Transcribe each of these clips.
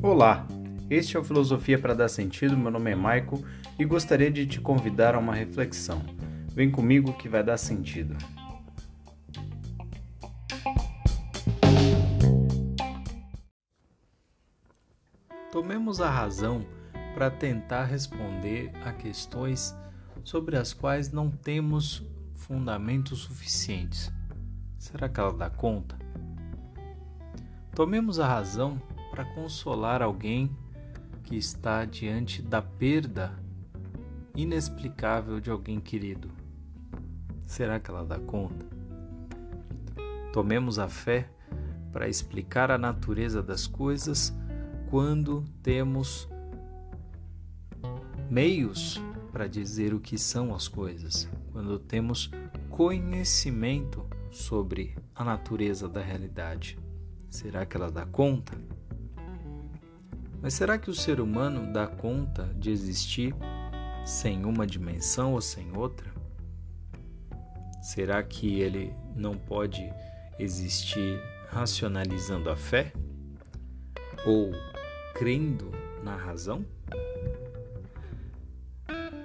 Olá, este é o Filosofia para Dar Sentido. Meu nome é Maico e gostaria de te convidar a uma reflexão. Vem comigo que vai dar sentido. Tomemos a razão para tentar responder a questões sobre as quais não temos fundamentos suficientes. Será que ela dá conta? Tomemos a razão para consolar alguém que está diante da perda inexplicável de alguém querido. Será que ela dá conta? Tomemos a fé para explicar a natureza das coisas quando temos meios para dizer o que são as coisas, quando temos conhecimento sobre a natureza da realidade. Será que ela dá conta? Mas será que o ser humano dá conta de existir sem uma dimensão ou sem outra? Será que ele não pode existir racionalizando a fé? Ou crendo na razão?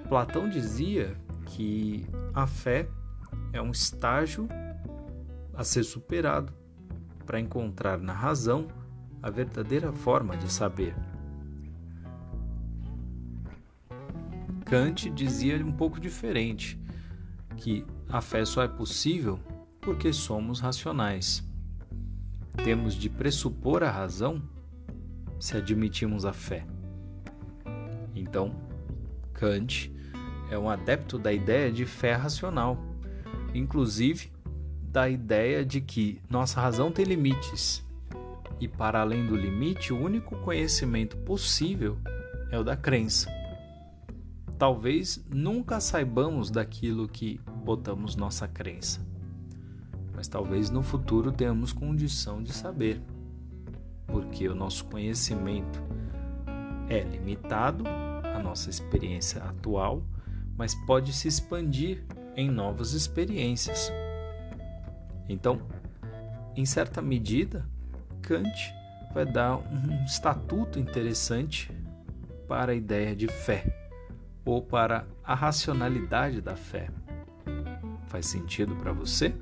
Platão dizia que a fé é um estágio a ser superado para encontrar na razão a verdadeira forma de saber. Kant dizia um pouco diferente, que a fé só é possível porque somos racionais. Temos de pressupor a razão se admitimos a fé. Então, Kant é um adepto da ideia de fé racional, inclusive da ideia de que nossa razão tem limites e para além do limite, o único conhecimento possível é o da crença. Talvez nunca saibamos daquilo que botamos nossa crença, mas talvez no futuro tenhamos condição de saber, porque o nosso conhecimento é limitado à nossa experiência atual, mas pode se expandir em novas experiências. Então, em certa medida, Kant vai dar um estatuto interessante para a ideia de fé ou para a racionalidade da fé. Faz sentido para você?